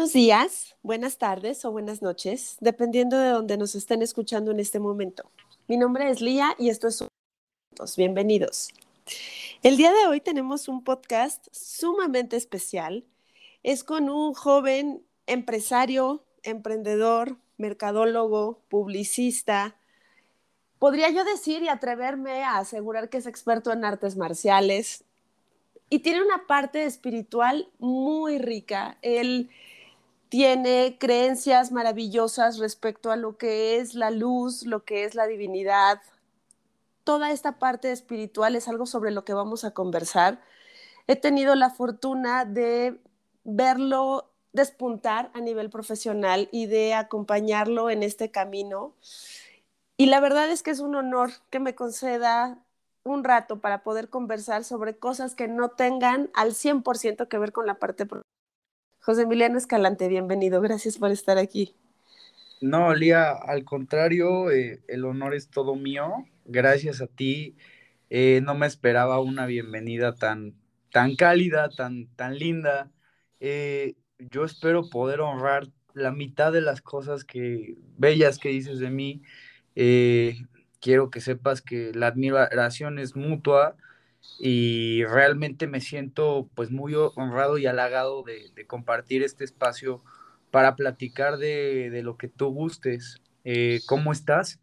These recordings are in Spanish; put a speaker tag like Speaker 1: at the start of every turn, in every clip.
Speaker 1: Buenos días, buenas tardes o buenas noches, dependiendo de donde nos estén escuchando en este momento. Mi nombre es Lía y esto es Bienvenidos. El día de hoy tenemos un podcast sumamente especial. Es con un joven empresario, emprendedor, mercadólogo, publicista. Podría yo decir y atreverme a asegurar que es experto en artes marciales y tiene una parte espiritual muy rica. Él tiene creencias maravillosas respecto a lo que es la luz, lo que es la divinidad. Toda esta parte espiritual es algo sobre lo que vamos a conversar. He tenido la fortuna de verlo despuntar a nivel profesional y de acompañarlo en este camino. Y la verdad es que es un honor que me conceda un rato para poder conversar sobre cosas que no tengan al 100% que ver con la parte profesional José Emiliano Escalante, bienvenido. Gracias por estar aquí.
Speaker 2: No, Lía, al contrario, eh, el honor es todo mío. Gracias a ti. Eh, no me esperaba una bienvenida tan, tan cálida, tan, tan linda. Eh, yo espero poder honrar la mitad de las cosas que bellas que dices de mí. quiero que sepas que la admiración es mutua y realmente me siento pues muy honrado y halagado de, compartir este espacio para platicar de, lo que tú gustes. Eh, ¿Cómo estás?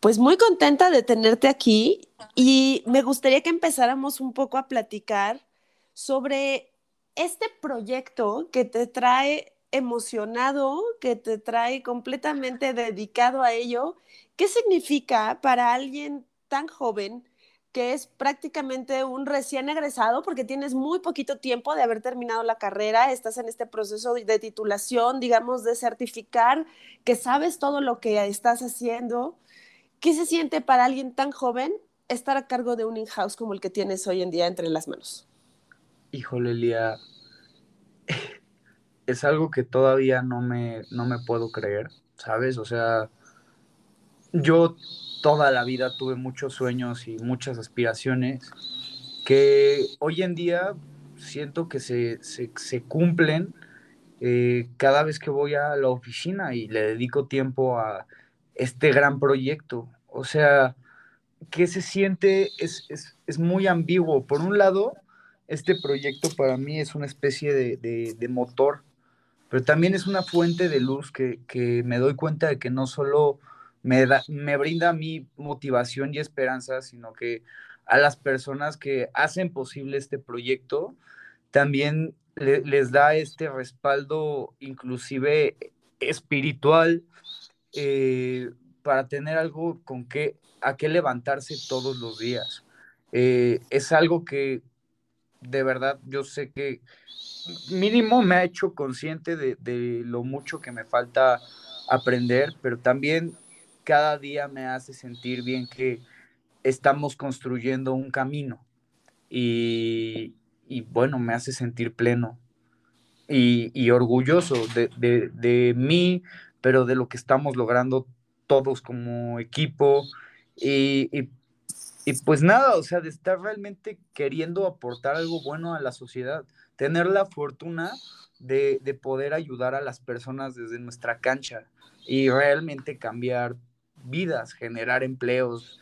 Speaker 1: Pues muy contenta de tenerte aquí y me gustaría que empezáramos un poco a platicar sobre este proyecto que te trae emocionado, que te trae completamente dedicado a ello. ¿Qué significa para alguien tan joven que es prácticamente un recién egresado porque tienes muy poquito tiempo de haber terminado la carrera, estás en este proceso de titulación, digamos, de certificar que sabes todo lo que estás haciendo. ¿Qué se siente para alguien tan joven estar a cargo de un in-house como el que tienes hoy en día entre las manos?
Speaker 2: Híjole, Lía, es algo que todavía no me, no me puedo creer, ¿sabes? O sea, yo toda la vida tuve muchos sueños y muchas aspiraciones que hoy en día siento que se, cumplen eh, cada vez que voy a la oficina y le dedico tiempo a este gran proyecto. O sea, que se siente es, muy ambiguo. Por un lado, este proyecto para mí es una especie de, motor, pero también es una fuente de luz que, que me doy cuenta de que no solo me, me brinda a mí motivación y esperanza, sino que a las personas que hacen posible este proyecto también les da este respaldo inclusive espiritual eh, para tener algo con que a qué levantarse todos los días. Eh, es algo que de verdad yo sé que mínimo me ha hecho consciente de, de lo mucho que me falta aprender, pero también cada día me hace sentir bien que estamos construyendo un camino y, bueno, me hace sentir pleno y, orgulloso de, mí, pero de lo que estamos logrando todos como equipo y, y, pues nada, o sea, de estar realmente queriendo aportar algo bueno a la sociedad, tener la fortuna de, de poder ayudar a las personas desde nuestra cancha y realmente cambiar vidas, generar empleos.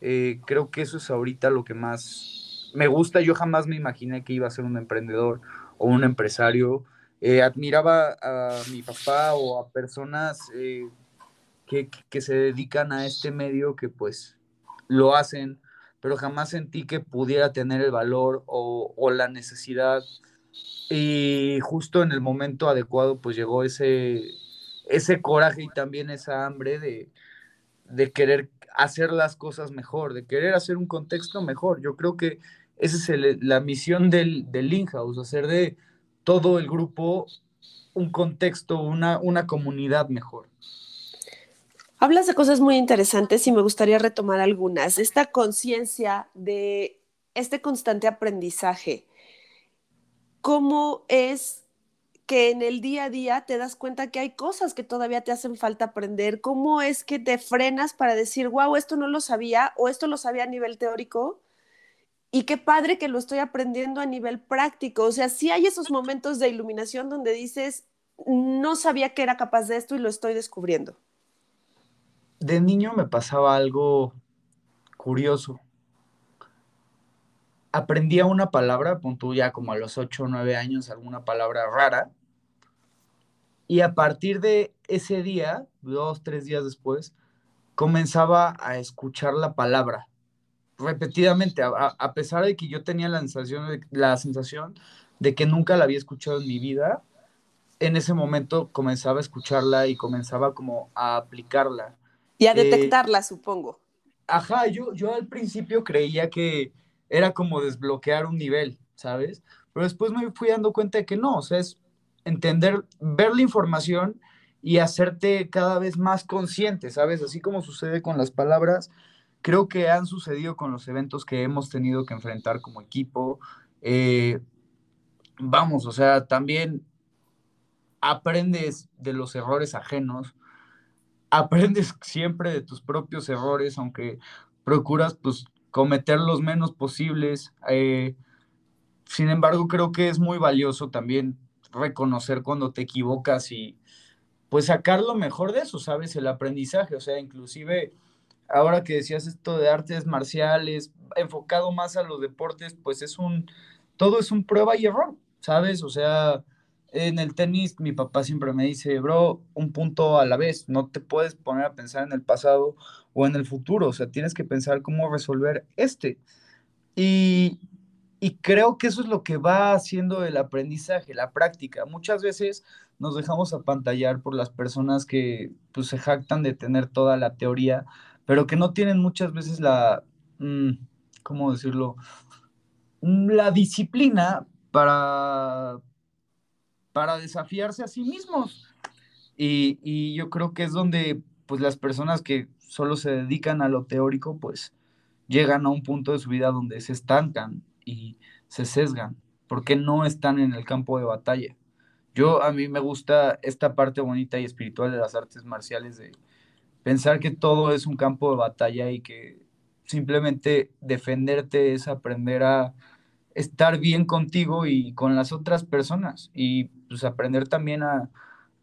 Speaker 2: Eh, creo que eso es ahorita lo que más me gusta. Yo jamás me imaginé que iba a ser un emprendedor o un empresario. Eh, admiraba a mi papá o a personas eh, que, que, se dedican a este medio que pues lo hacen, pero jamás sentí que pudiera tener el valor o, o la necesidad. Y justo en el momento adecuado pues llegó ese, ese coraje y también esa hambre de, de querer hacer las cosas mejor, de querer hacer un contexto mejor. Yo creo que esa es la misión del, del in-house, hacer de todo el grupo un contexto, una, una comunidad mejor.
Speaker 1: Hablas de cosas muy interesantes y me gustaría retomar algunas. Esta conciencia de este constante aprendizaje, ¿cómo es que en el día a día te das cuenta que hay cosas que todavía te hacen falta aprender. ¿Cómo es que te frenas para decir, wow, esto no lo sabía o esto lo sabía a nivel teórico y qué padre que lo estoy aprendiendo a nivel práctico. O sea, sí hay esos momentos de iluminación donde dices, no sabía que era capaz de esto y lo estoy descubriendo.
Speaker 2: De niño me pasaba algo curioso. Aprendía una palabra, punto ya como a los 8 o 9 años, alguna palabra rara. Y a partir de ese día, dos, tres días después, comenzaba a escuchar la palabra repetidamente, a, pesar de que yo tenía la sensación, de, la sensación de que nunca la había escuchado en mi vida, en ese momento comenzaba a escucharla y comenzaba como a aplicarla.
Speaker 1: Y a eh, detectarla, supongo.
Speaker 2: Ajá, yo, yo al principio creía que era como desbloquear un nivel, ¿sabes? Pero después me fui dando cuenta de que no, o sea, es entender, ver la información y hacerte cada vez más consciente, ¿sabes? Así como sucede con las palabras, creo que han sucedido con los eventos que hemos tenido que enfrentar como equipo. Eh, vamos, o sea, también aprendes de los errores ajenos, aprendes siempre de tus propios errores, aunque procuras pues cometer los menos posibles. Eh, sin embargo, creo que es muy valioso también reconocer cuando te equivocas y pues sacar lo mejor de eso, ¿sabes? El aprendizaje, o sea, inclusive ahora que decías esto de artes marciales, enfocado más a los deportes, pues es un, todo es un prueba y error, ¿sabes? O sea, en el tenis mi papá siempre me dice, bro, un punto a la vez, no te puedes poner a pensar en el pasado o en el futuro, o sea, tienes que pensar cómo resolver este. Y, y creo que eso es lo que va haciendo el aprendizaje, la práctica. Muchas veces nos dejamos apantallar por las personas que pues, se jactan de tener toda la teoría, pero que no tienen muchas veces la, mm, ¿cómo decirlo? Mm, la disciplina para, para desafiarse a sí mismos. Y, yo creo que es donde pues las personas que solo se dedican a lo teórico, pues llegan a un punto de su vida donde se estancan y se sesgan, porque no están en el campo de batalla. Yo a mí me gusta esta parte bonita y espiritual de las artes marciales de, pensar que todo es un campo de batalla y que simplemente defenderte es aprender a estar bien contigo y con las otras personas y pues aprender también a,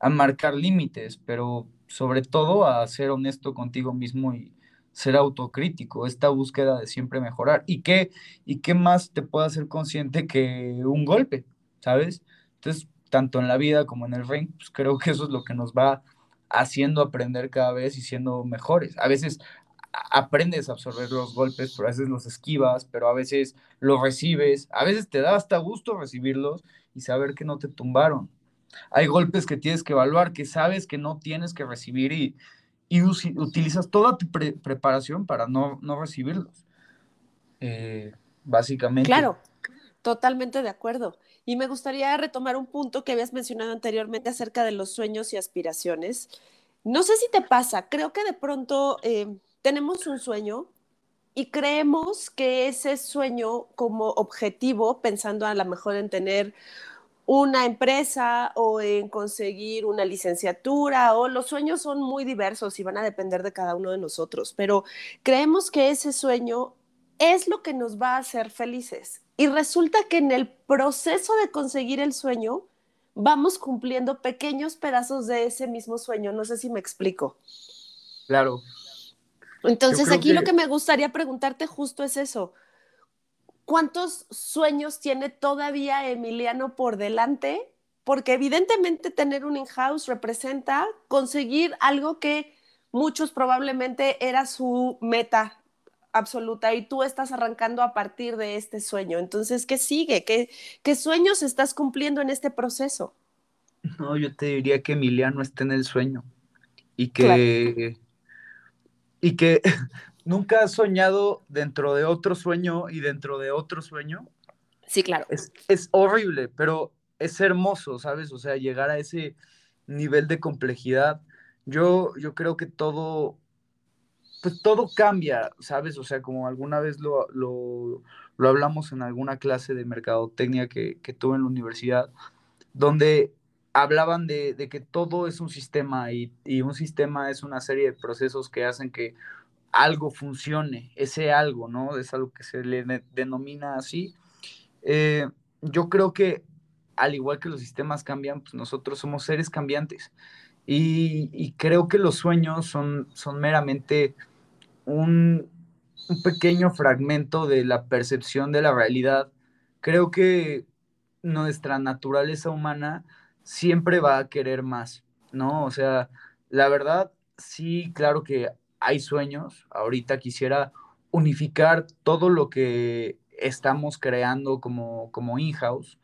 Speaker 2: marcar límites, pero sobre todo a ser honesto contigo mismo y ser autocrítico, esta búsqueda de siempre mejorar. ¿Y qué, y qué más te puede hacer consciente que un golpe, ¿sabes? Entonces, tanto en la vida como en el ring, pues creo que eso es lo que nos va haciendo aprender cada vez y siendo mejores. A veces aprendes a absorber los golpes, pero a veces los esquivas, pero a veces los recibes, a veces te da hasta gusto recibirlos y saber que no te tumbaron. Hay golpes que tienes que evaluar, que sabes que no tienes que recibir y, y utilizas toda tu preparación para no, recibirlos. Eh, básicamente.
Speaker 1: Claro, totalmente de acuerdo. Y me gustaría retomar un punto que habías mencionado anteriormente acerca de los sueños y aspiraciones. No sé si te pasa, creo que de pronto eh, tenemos un sueño y creemos que ese sueño como objetivo, pensando a lo mejor en tener una empresa o en conseguir una licenciatura o los sueños son muy diversos y van a depender de cada uno de nosotros, pero creemos que ese sueño es lo que nos va a hacer felices. Y resulta que en el proceso de conseguir el sueño, vamos cumpliendo pequeños pedazos de ese mismo sueño. No sé si me explico.
Speaker 2: Claro.
Speaker 1: Entonces, aquí lo que me gustaría preguntarte justo es eso. ¿Cuántos sueños tiene todavía Emiliano por delante? Porque evidentemente tener un in-house representa conseguir algo que muchos probablemente era su meta absoluta y tú estás arrancando a partir de este sueño. Entonces, ¿qué sigue? ¿Qué, qué sueños estás cumpliendo en este proceso?
Speaker 2: No, yo te diría que Emiliano está en el sueño y que, y que nunca has soñado dentro de otro sueño y dentro de otro sueño.
Speaker 1: Sí, claro.
Speaker 2: Es, es horrible, pero es hermoso, ¿sabes? O sea, llegar a ese nivel de complejidad. Yo, yo creo que todo, pues todo cambia, ¿sabes? O sea, como alguna vez lo, lo, hablamos en alguna clase de mercadotecnia que, que tuve en la universidad, donde hablaban de, de que todo es un sistema y, y, un sistema es una serie de procesos que hacen que algo funcione, ese algo, ¿no? Es algo que se le denomina así. Eh, yo creo que al igual que los sistemas cambian, pues nosotros somos seres cambiantes. Y, creo que los sueños son, son meramente un, un pequeño fragmento de la percepción de la realidad. Creo que nuestra naturaleza humana siempre va a querer más, ¿no? O sea, la verdad, sí, claro que hay sueños. Ahorita quisiera unificar todo lo que estamos creando como, como in-house.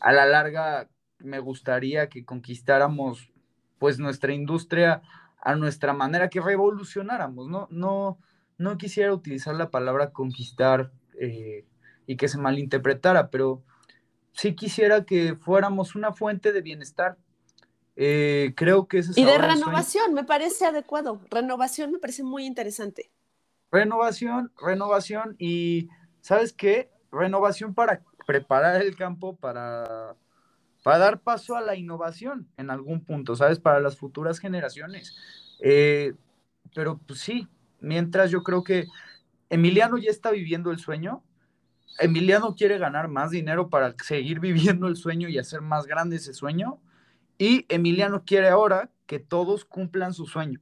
Speaker 2: A la larga, me gustaría que conquistáramos pues nuestra industria a nuestra manera, que revolucionáramos, ¿no? No, no quisiera utilizar la palabra conquistar eh, y que se malinterpretara, pero sí quisiera que fuéramos una fuente de bienestar. Eh, creo que eso es...
Speaker 1: Y de renovación, me parece adecuado. Renovación me parece muy interesante.
Speaker 2: Renovación, renovación y, ¿sabes qué? Renovación para preparar el campo para, para dar paso a la innovación en algún punto, ¿sabes? Para las futuras generaciones. Eh, pero pues sí, mientras yo creo que Emiliano ya está viviendo el sueño, Emiliano quiere ganar más dinero para seguir viviendo el sueño y hacer más grande ese sueño. Y Emiliano quiere ahora que todos cumplan su sueño.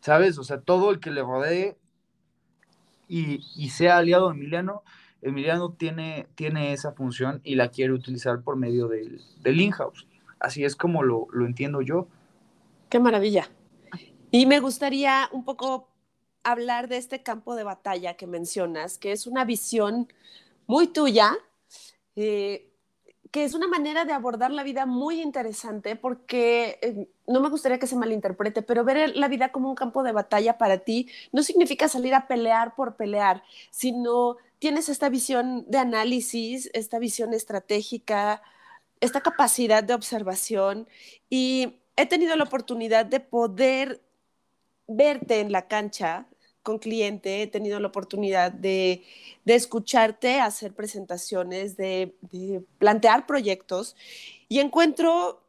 Speaker 2: ¿Sabes? O sea, todo el que le rodee y, sea aliado de Emiliano, Emiliano tiene, tiene esa función y la quiere utilizar por medio del, del in-house. Así es como lo, lo entiendo yo.
Speaker 1: Qué maravilla. Y me gustaría un poco hablar de este campo de batalla que mencionas, que es una visión muy tuya, eh, que es una manera de abordar la vida muy interesante porque eh, no me gustaría que se malinterprete, pero ver la vida como un campo de batalla para ti no significa salir a pelear por pelear, sino tienes esta visión de análisis, esta visión estratégica, esta capacidad de observación y he tenido la oportunidad de poder verte en la cancha con cliente, he tenido la oportunidad de, escucharte, hacer presentaciones, de, plantear proyectos y encuentro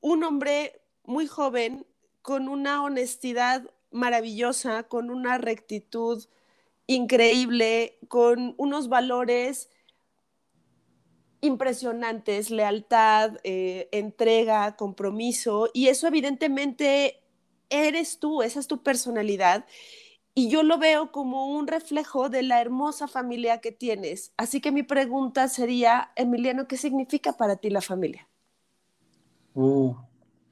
Speaker 1: un hombre muy joven con una honestidad maravillosa, con una rectitud increíble, con unos valores impresionantes, lealtad, eh, entrega, compromiso, y eso evidentemente eres tú, esa es tu personalidad. Y yo lo veo como un reflejo de la hermosa familia que tienes. Así que mi pregunta sería, Emiliano, ¿qué significa para ti la familia?
Speaker 2: Uh,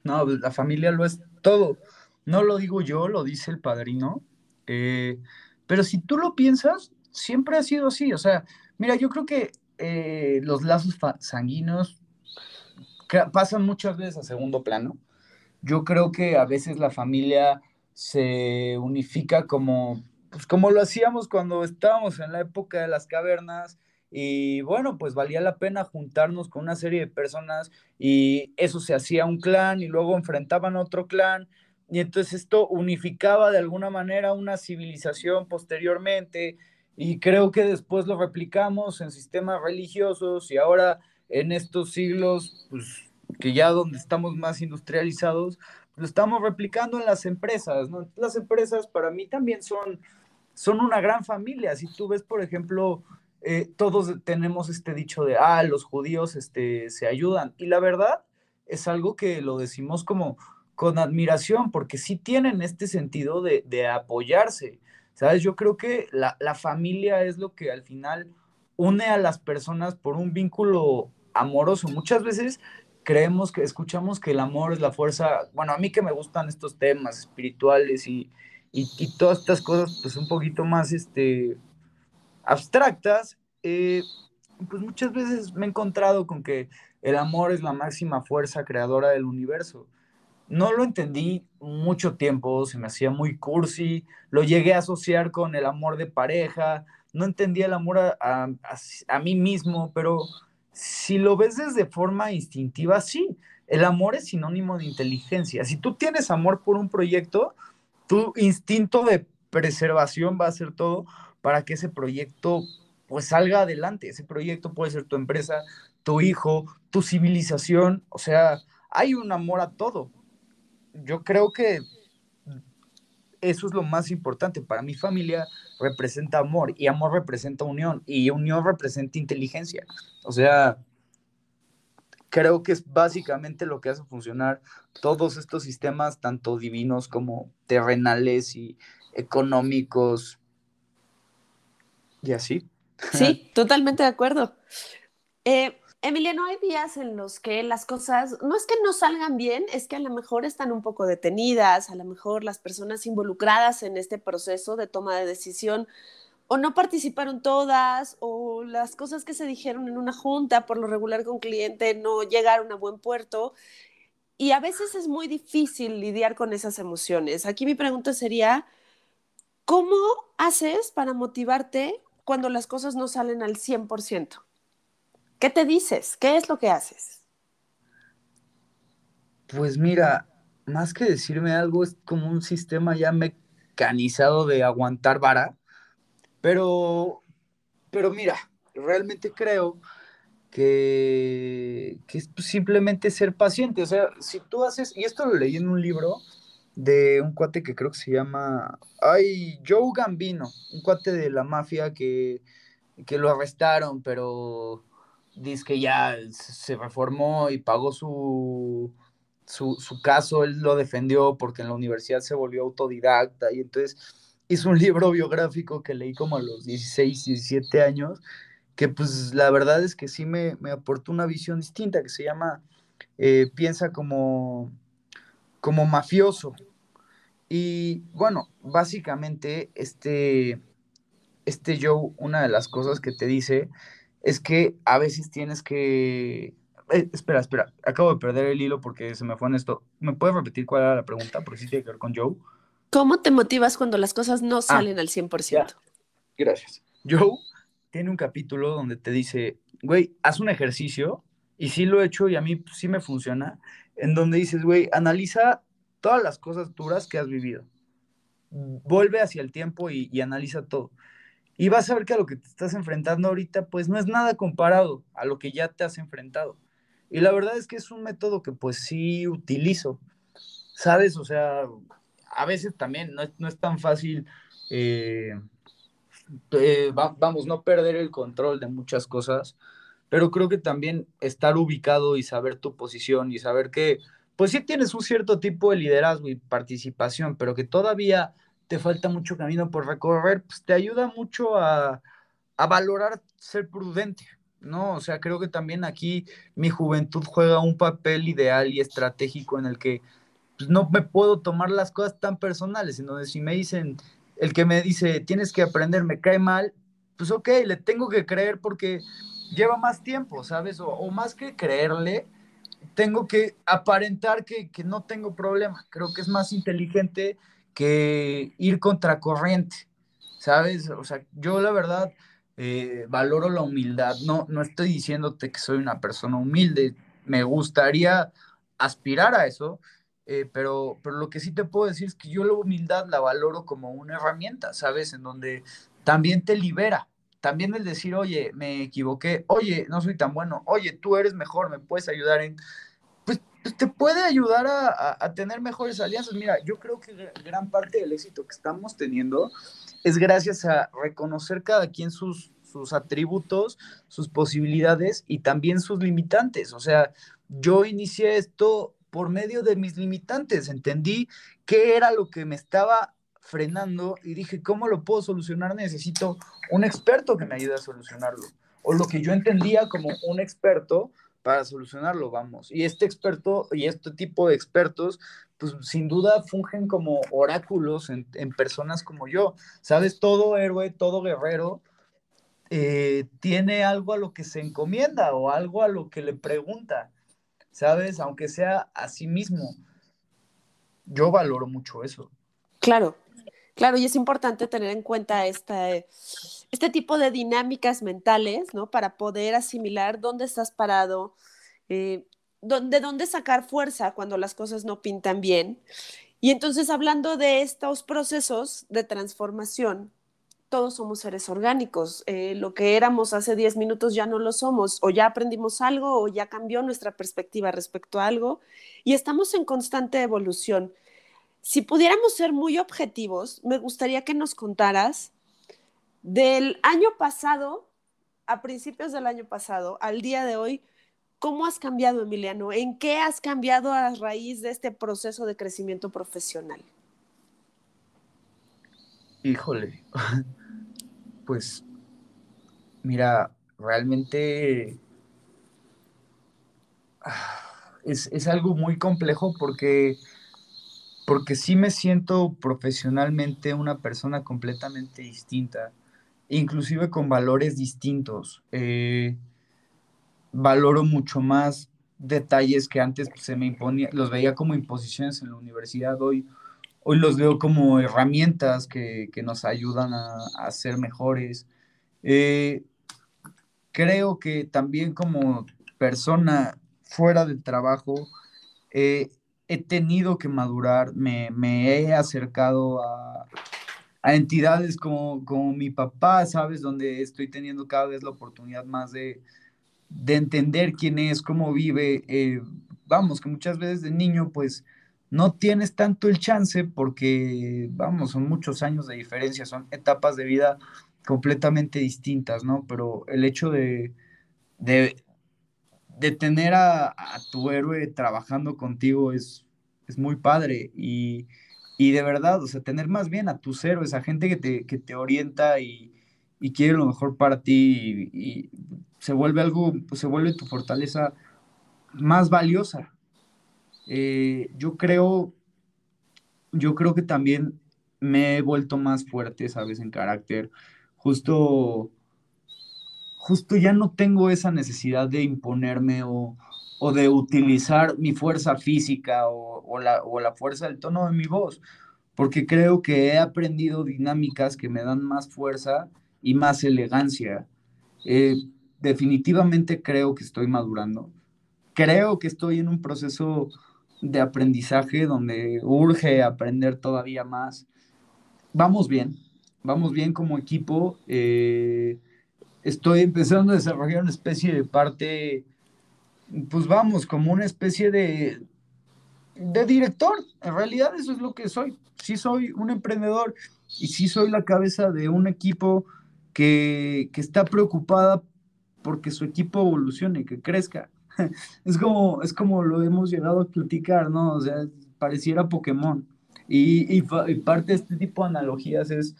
Speaker 2: no, pues, la familia lo es todo. No lo digo yo, lo dice el padrino. Eh, pero si tú lo piensas, siempre ha sido así. O sea, mira, yo creo que eh, los lazos sanguíneos pasan muchas veces a segundo plano. Yo creo que a veces la familia se unifica como, pues como lo hacíamos cuando estábamos en la época de las cavernas y bueno, pues valía la pena juntarnos con una serie de personas y eso se hacía un clan y luego enfrentaban otro clan y entonces esto unificaba de alguna manera una civilización posteriormente y creo que después lo replicamos en sistemas religiosos y ahora en estos siglos, pues que ya donde estamos más industrializados, lo estamos replicando en las empresas. Las empresas para mí también son, son una gran familia. Si tú ves, por ejemplo, eh, todos tenemos este dicho de, ah, los judíos este, se ayudan. Y la verdad es algo que lo decimos como con admiración, porque sí tienen este sentido de, de apoyarse. ¿Sabes? Yo creo que la, la familia es lo que al final une a las personas por un vínculo amoroso. Muchas veces creemos que escuchamos que el amor es la fuerza, bueno, a mí que me gustan estos temas espirituales y, y, todas estas cosas, pues un poquito más este, abstractas, eh, pues muchas veces me he encontrado con que el amor es la máxima fuerza creadora del universo. No lo entendí mucho tiempo, se me hacía muy cursi, lo llegué a asociar con el amor de pareja, no entendía el amor a, a, a mí mismo, pero si lo ves desde forma instintiva, sí, el amor es sinónimo de inteligencia. Si tú tienes amor por un proyecto, tu instinto de preservación va a ser todo para que ese proyecto pues salga adelante. Ese proyecto puede ser tu empresa, tu hijo, tu civilización, o sea, hay un amor a todo. Yo creo que eso es lo más importante. Para mi familia representa amor y amor representa unión y unión representa inteligencia. O sea, creo que es básicamente lo que hace funcionar todos estos sistemas, tanto divinos como terrenales y económicos y así.
Speaker 1: Sí, totalmente de acuerdo. Eh, Emiliano, hay días en los que las cosas no es que no salgan bien, es que a lo mejor están un poco detenidas, a lo mejor las personas involucradas en este proceso de toma de decisión o no participaron todas, o las cosas que se dijeron en una junta, por lo regular con cliente, no llegaron a buen puerto. Y a veces es muy difícil lidiar con esas emociones. Aquí mi pregunta sería, ¿cómo haces para motivarte cuando las cosas no salen al 100%? ¿Qué te dices? ¿Qué es lo que haces?
Speaker 2: Pues mira, más que decirme algo, es como un sistema ya mecanizado de aguantar vara pero, pero mira, realmente creo que, que es simplemente ser paciente. O sea, si tú haces, y esto lo leí en un libro de un cuate que creo que se llama, ay, Joe Gambino, un cuate de la mafia que, que lo arrestaron, pero dice que ya se reformó y pagó su, su, su caso, él lo defendió porque en la universidad se volvió autodidacta y entonces hizo un libro biográfico que leí como a los 16, 17 años, que pues la verdad es que sí me, me aportó una visión distinta, que se llama eh, Piensa como, como mafioso. Y bueno, básicamente este, este Joe, una de las cosas que te dice es que a veces tienes que... Eh, espera, espera, acabo de perder el hilo porque se me fue en esto. ¿Me puedes repetir cuál era la pregunta? Porque sí tiene que ver con Joe.
Speaker 1: ¿Cómo te motivas cuando las cosas no ah, salen al 100%?
Speaker 2: Gracias. Joe tiene un capítulo donde te dice, güey, haz un ejercicio, y sí lo he hecho y a mí sí me funciona, en donde dices, güey, analiza todas las cosas duras que has vivido. Vuelve hacia el tiempo y, y analiza todo. Y vas a ver que a lo que te estás enfrentando ahorita, pues no es nada comparado a lo que ya te has enfrentado. Y la verdad es que es un método que pues sí utilizo, ¿sabes? O sea, a veces también no es, no es tan fácil, eh, eh, vamos, no perder el control de muchas cosas, pero creo que también estar ubicado y saber tu posición y saber que, pues sí tienes un cierto tipo de liderazgo y participación, pero que todavía te falta mucho camino por recorrer, pues te ayuda mucho a, a valorar ser prudente. ¿no? O sea, creo que también aquí mi juventud juega un papel ideal y estratégico en el que pues no me puedo tomar las cosas tan personales, en donde si me dicen, el que me dice, tienes que aprender, me cae mal, pues ok, le tengo que creer porque lleva más tiempo, ¿sabes? O, más que creerle, tengo que aparentar que, no tengo problema. Creo que es más inteligente que ir contracorriente, ¿sabes? O sea, yo la verdad eh, valoro la humildad. No, no estoy diciéndote que soy una persona humilde. Me gustaría aspirar a eso, eh, pero, pero lo que sí te puedo decir es que yo la humildad la valoro como una herramienta, ¿sabes? En donde también te libera. También el decir, oye, me equivoqué, oye, no soy tan bueno, oye, tú eres mejor, me puedes ayudar en... Pues, pues te puede ayudar a, a, tener mejores alianzas. Mira, yo creo que gran parte del éxito que estamos teniendo es gracias a reconocer cada quien sus, sus atributos, sus posibilidades y también sus limitantes. O sea, yo inicié esto por medio de mis limitantes. Entendí qué era lo que me estaba frenando y dije, ¿cómo lo puedo solucionar? Necesito un experto que me ayude a solucionarlo. O lo que yo entendía como un experto para solucionarlo, vamos. Y este experto y este tipo de expertos, pues sin duda fungen como oráculos en, personas como yo. Sabes, todo héroe, todo guerrero eh, tiene algo a lo que se encomienda o algo a lo que le pregunta. ¿sabes? Aunque sea a sí mismo. Yo valoro mucho eso.
Speaker 1: Claro, claro, y es importante tener en cuenta este, este tipo de dinámicas mentales, ¿no? Para poder asimilar dónde estás parado, eh, de dónde sacar fuerza cuando las cosas no pintan bien. Y entonces, hablando de estos procesos de transformación, todos somos seres orgánicos. Eh, lo que éramos hace 10 minutos ya no lo somos, o ya aprendimos algo, o ya cambió nuestra perspectiva respecto a algo, y estamos en constante evolución. Si pudiéramos ser muy objetivos, me gustaría que nos contaras del año pasado, a principios del año pasado, al día de hoy, ¿cómo has cambiado, Emiliano? ¿En qué has cambiado a raíz de este proceso de crecimiento profesional?
Speaker 2: Híjole, pues mira, realmente es, es, algo muy complejo porque, porque sí me siento profesionalmente una persona completamente distinta, inclusive con valores distintos. Eh, valoro mucho más detalles que antes se me imponía, los veía como imposiciones en la universidad, hoy, hoy los veo como herramientas que, que nos ayudan a, a ser mejores. Eh, creo que también como persona fuera del trabajo, eh, he tenido que madurar, me, he acercado a, entidades como, como, mi papá, ¿sabes? Donde estoy teniendo cada vez la oportunidad más de, entender quién es, cómo vive. Eh, vamos, que muchas veces de niño, pues no tienes tanto el chance porque, vamos, son muchos años de diferencia, son etapas de vida completamente distintas, ¿no? Pero el hecho de, de tener a, tu héroe trabajando contigo es, es muy padre y, de verdad, o sea, tener más bien a tus héroes, a gente que te, que te orienta y, quiere lo mejor para ti y, se vuelve algo, pues se vuelve tu fortaleza más valiosa. Eh, yo creo, yo creo que también me he vuelto más fuerte, sabes, en carácter. Justo justo ya no tengo esa necesidad de imponerme o, de utilizar mi fuerza física o, la, fuerza del tono de mi voz, porque creo que he aprendido dinámicas que me dan más fuerza y más elegancia. Eh, definitivamente creo que estoy madurando. Creo que estoy en un proceso de aprendizaje donde urge aprender todavía más. Vamos bien, vamos bien como equipo. Eh, estoy empezando a desarrollar una especie de parte, pues vamos, como una especie de, de director. En realidad eso es lo que soy. Sí soy un emprendedor y sí soy la cabeza de un equipo que, que está preocupada porque su equipo evolucione, que crezca. Es como, es como lo hemos llegado a platicar, ¿no? O sea, pareciera Pokémon. Y, y, parte de este tipo de analogías es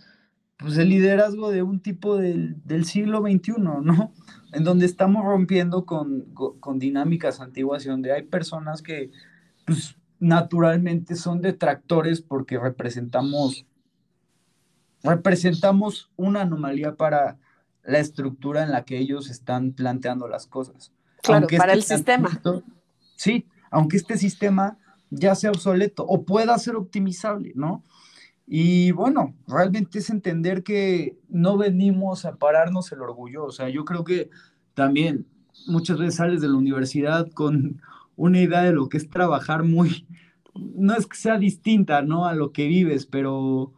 Speaker 2: pues el liderazgo de un tipo del, siglo XXI, ¿no? En donde estamos rompiendo con, dinámicas antiguas y donde hay personas que, pues, naturalmente son detractores porque representamos, representamos una anomalía para la estructura en la que ellos están planteando las cosas.
Speaker 1: Claro, para el este sistema.
Speaker 2: Sí, aunque este sistema ya sea obsoleto o pueda ser optimizable, ¿no? Y bueno, realmente es entender que no venimos a pararnos el orgullo. O sea, yo creo que también muchas veces sales de la universidad con una idea de lo que es trabajar muy, no es que sea distinta, ¿no? A lo que vives, pero,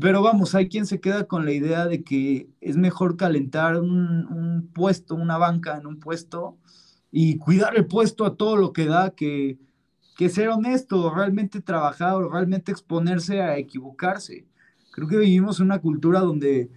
Speaker 2: pero vamos, hay quien se queda con la idea de que es mejor calentar un, un puesto, una banca en un puesto y cuidar el puesto a todo lo que da que que ser honesto, realmente trabajar, realmente exponerse a equivocarse. Creo que vivimos una cultura donde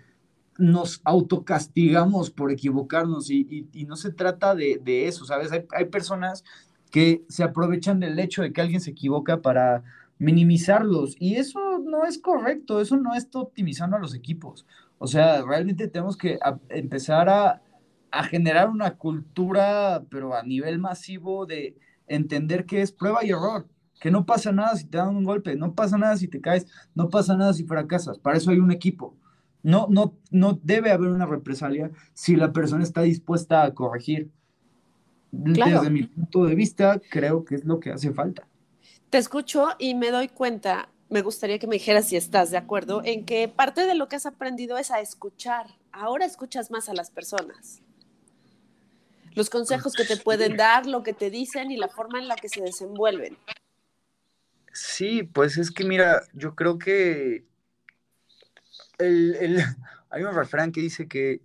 Speaker 2: nos autocastigamos por equivocarnos y, no se trata de, eso, ¿sabes? Hay, hay, personas que se aprovechan del hecho de que alguien se equivoca para minimizarlos y eso no es correcto, eso no está optimizando a los equipos. O sea, realmente tenemos que empezar a, a generar una cultura, pero a nivel masivo de entender que es prueba y error, que no pasa nada si te dan un golpe, no pasa nada si te caes, no pasa nada si fracasas, para eso hay un equipo. No, no, no debe haber una represalia si la persona está dispuesta a corregir. Desde mi punto de vista, creo que es lo que hace falta.
Speaker 1: Te escucho y me doy cuenta, me gustaría que me dijeras si estás de acuerdo, en que parte de lo que has aprendido es a escuchar. Ahora escuchas más a las personas los consejos que te pueden dar, lo que te dicen y la forma en la que se desenvuelven.
Speaker 2: Sí, pues es que mira, yo creo que el, hay un refrán que dice que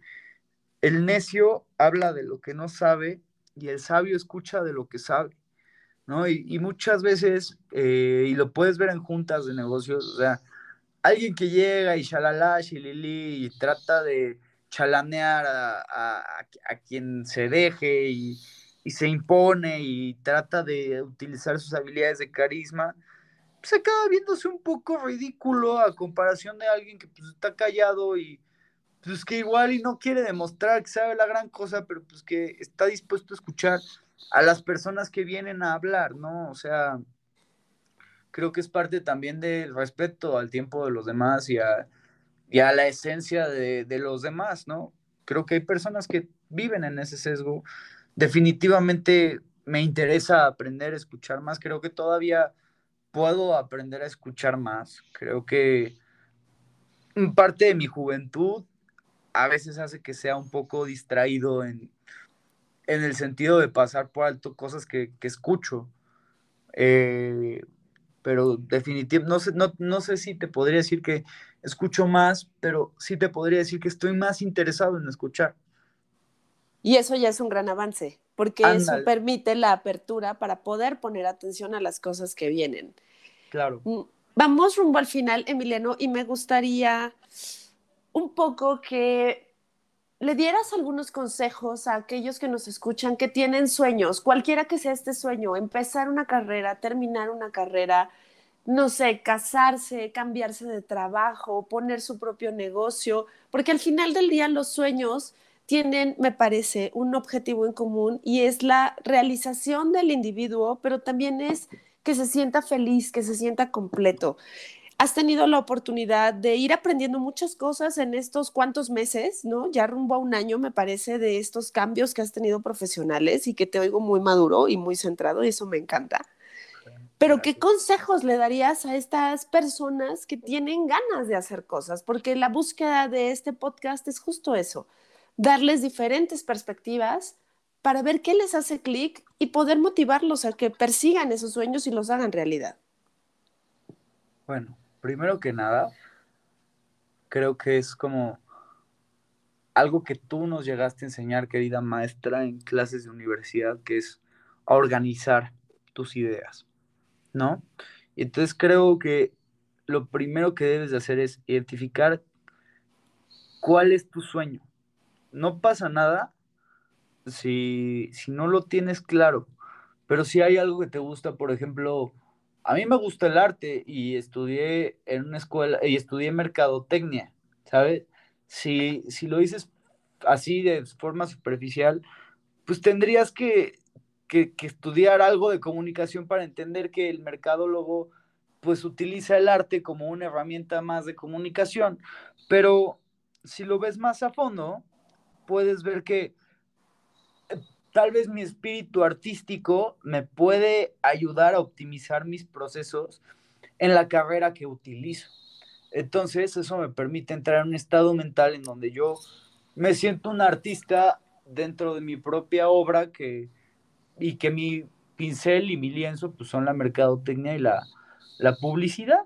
Speaker 2: el necio habla de lo que no sabe y el sabio escucha de lo que sabe, ¿no? Y, muchas veces, eh, y lo puedes ver en juntas de negocios, o sea, alguien que llega y shalala, shilili, y trata de chalanear a, quien se deje y, se impone y trata de utilizar sus habilidades de carisma, pues acaba viéndose un poco ridículo a comparación de alguien que pues está callado y pues que igual y no quiere demostrar que sabe la gran cosa, pero pues que está dispuesto a escuchar a las personas que vienen a hablar, ¿no? O sea, creo que es parte también del respeto al tiempo de los demás y a, la esencia de, de, los demás, ¿no? Creo que hay personas que viven en ese sesgo. Definitivamente me interesa aprender a escuchar más. Creo que todavía puedo aprender a escuchar más. Creo que parte de mi juventud a veces hace que sea un poco distraído en, en el sentido de pasar por alto cosas que, que escucho. Eh, pero definitivamente, no sé, no, no sé si te podría decir que escucho más, pero sí te podría decir que estoy más interesado en escuchar.
Speaker 1: Y eso ya es un gran avance, porque eso permite la apertura para poder poner atención a las cosas que vienen.
Speaker 2: Claro.
Speaker 1: Mm, vamos rumbo al final, Emiliano, y me gustaría un poco que le dieras algunos consejos a aquellos que nos escuchan que tienen sueños, cualquiera que sea este sueño, empezar una carrera, terminar una carrera, no sé, casarse, cambiarse de trabajo, poner su propio negocio, porque al final del día los sueños tienen, me parece, un objetivo en común y es la realización del individuo, pero también es que se sienta feliz, que se sienta completo has tenido la oportunidad de ir aprendiendo muchas cosas en estos cuantos meses, ¿no? Ya rumbo a un año, me parece, de estos cambios que has tenido profesionales y que te oigo muy maduro y muy centrado y eso me encanta. Pero ¿qué consejos le darías a estas personas que tienen ganas de hacer cosas? Porque la búsqueda de este podcast es justo eso, darles diferentes perspectivas para ver qué les hace clic y poder motivarlos a que persigan esos sueños y los hagan realidad.
Speaker 2: Bueno, primero que nada, creo que es como algo que tú nos llegaste a enseñar, querida maestra, en clases de universidad, que es organizar tus ideas, ¿no? Entonces creo que lo primero que debes de hacer es identificar cuál es tu sueño. No pasa nada si, si no lo tienes claro, pero si hay algo que te gusta, por ejemplo, a mí me gusta el arte y estudié en una escuela y estudié mercadotecnia, ¿sabes? Si, si lo dices así de forma superficial, pues tendrías que, que, estudiar algo de comunicación para entender que el mercadólogo pues utiliza el arte como una herramienta más de comunicación, pero si lo ves más a fondo, puedes ver que tal vez mi espíritu artístico me puede ayudar a optimizar mis procesos en la carrera que utilizo. Entonces, eso me permite entrar en un estado mental en donde yo me siento un artista dentro de mi propia obra que, y que mi pincel y mi lienzo pues, son la mercadotecnia y la, la publicidad.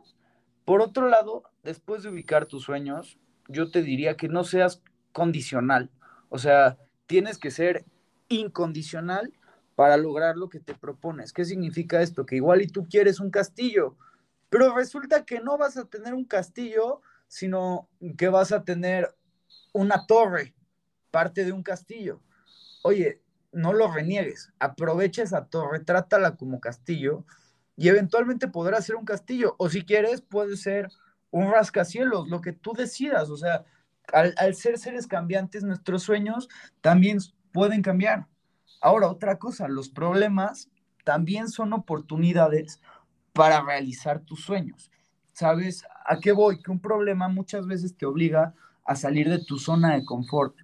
Speaker 2: Por otro lado, después de ubicar tus sueños, yo te diría que no seas condicional. O sea, tienes que ser incondicional para lograr lo que te propones. ¿Qué significa esto? Que igual y tú quieres un castillo, pero resulta que no vas a tener un castillo, sino que vas a tener una torre, parte de un castillo. Oye, no lo reniegues, aprovecha esa torre, trátala como castillo y eventualmente podrás ser un castillo. O si quieres, puede ser un rascacielos, lo que tú decidas. O sea, al, al ser seres cambiantes, nuestros sueños también pueden cambiar. Ahora, otra cosa, los problemas también son oportunidades para realizar tus sueños. ¿Sabes a qué voy? Que un problema muchas veces te obliga a salir de tu zona de confort,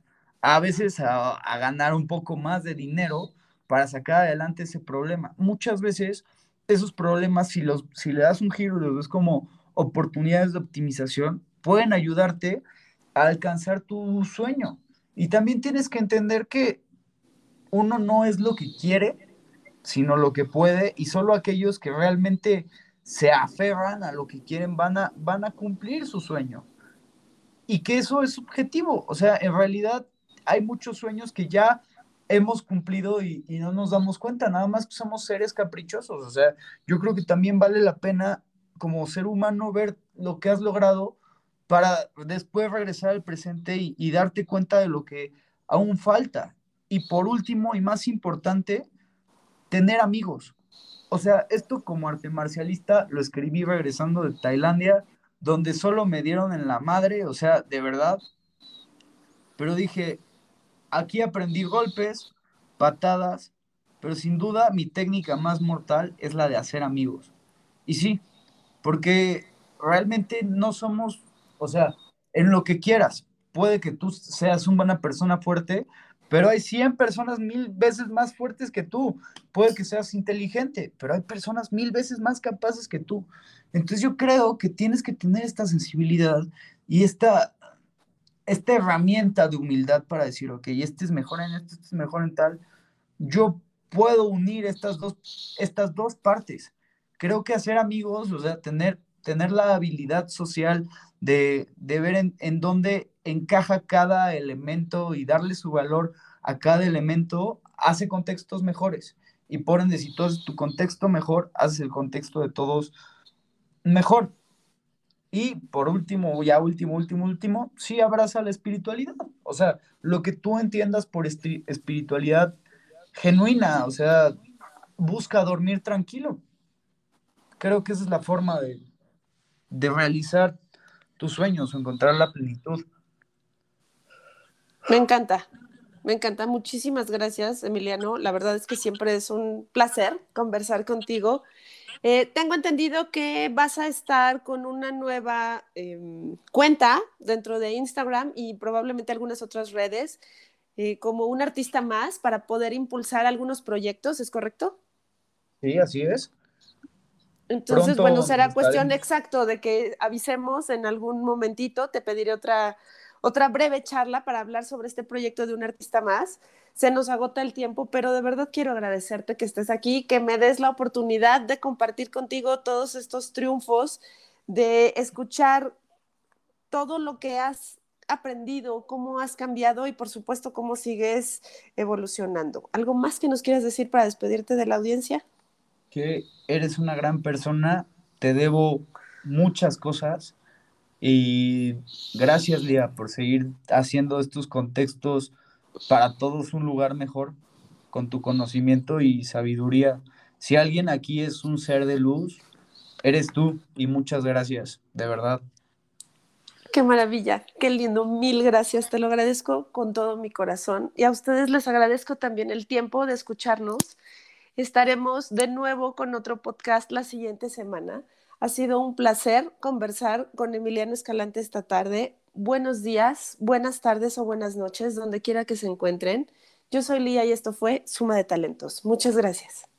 Speaker 2: a veces a, ganar un poco más de dinero para sacar adelante ese problema. Muchas veces esos problemas, si, los, si le das un giro y los ves como oportunidades de optimización, pueden ayudarte a alcanzar tu sueño. Y también tienes que entender que uno no es lo que quiere, sino lo que puede, y solo aquellos que realmente se aferran a lo que quieren van a, van a cumplir su sueño. Y que eso es subjetivo. O sea, en realidad hay muchos sueños que ya hemos cumplido y, y, no nos damos cuenta, nada más que somos seres caprichosos. O sea, yo creo que también vale la pena como ser humano ver lo que has logrado para después regresar al presente y, darte cuenta de lo que aún falta. Y por último y más importante, tener amigos. O sea, esto como arte marcialista lo escribí regresando de Tailandia, donde solo me dieron en la madre, o sea, de verdad. Pero dije, aquí aprendí golpes, patadas, pero sin duda mi técnica más mortal es la de hacer amigos. Y sí, porque realmente no somos, o sea, en lo que quieras, puede que tú seas una persona fuerte, pero hay 100 personas mil veces más fuertes que tú. Puede que seas inteligente, pero hay personas mil veces más capaces que tú. Entonces yo creo que tienes que tener esta sensibilidad y esta, esta herramienta de humildad para decir, ok, este es mejor en esto, este es mejor en tal. Yo puedo unir estas dos, estas dos partes. Creo que hacer amigos, o sea, tener, tener la habilidad social de, de ver en, en dónde encaja cada elemento y darle su valor a cada elemento, hace contextos mejores. Y por ende, si tú haces tu contexto mejor, haces el contexto de todos mejor. Y por último, ya último, último, último, sí abraza la espiritualidad. O sea, lo que tú entiendas por espiritualidad genuina, o sea, busca dormir tranquilo. Creo que esa es la forma de, de realizar tus sueños, encontrar la plenitud.
Speaker 1: Me encanta, me encanta. Muchísimas gracias, Emiliano. La verdad es que siempre es un placer conversar contigo. Eh, tengo entendido que vas a estar con una nueva eh, cuenta dentro de Instagram y probablemente algunas otras redes eh, como un artista más para poder impulsar algunos proyectos, ¿es correcto?
Speaker 2: Sí, así es.
Speaker 1: Entonces, bueno, será cuestión exacto de que avisemos en algún momentito, te pediré otra otra breve charla para hablar sobre este proyecto de un artista más. Se nos agota el tiempo, pero de verdad quiero agradecerte que estés aquí, que me des la oportunidad de compartir contigo todos estos triunfos, de escuchar todo lo que has aprendido, cómo has cambiado y por supuesto cómo sigues evolucionando. ¿Algo más que nos quieras decir para despedirte de la audiencia?
Speaker 2: Que eres una gran persona, te debo muchas cosas y gracias, Lía, por seguir haciendo estos contextos para todos un lugar mejor con tu conocimiento y sabiduría. Si alguien aquí es un ser de luz, eres tú y muchas gracias, de verdad.
Speaker 1: Qué maravilla, qué lindo, mil gracias, te lo agradezco con todo mi corazón y a ustedes les agradezco también el tiempo de escucharnos. Estaremos de nuevo con otro podcast la siguiente semana. Ha sido un placer conversar con Emiliano Escalante esta tarde. Buenos días, buenas tardes o buenas noches, donde quiera que se encuentren. Yo soy Lía y esto fue Suma de Talentos. Muchas gracias.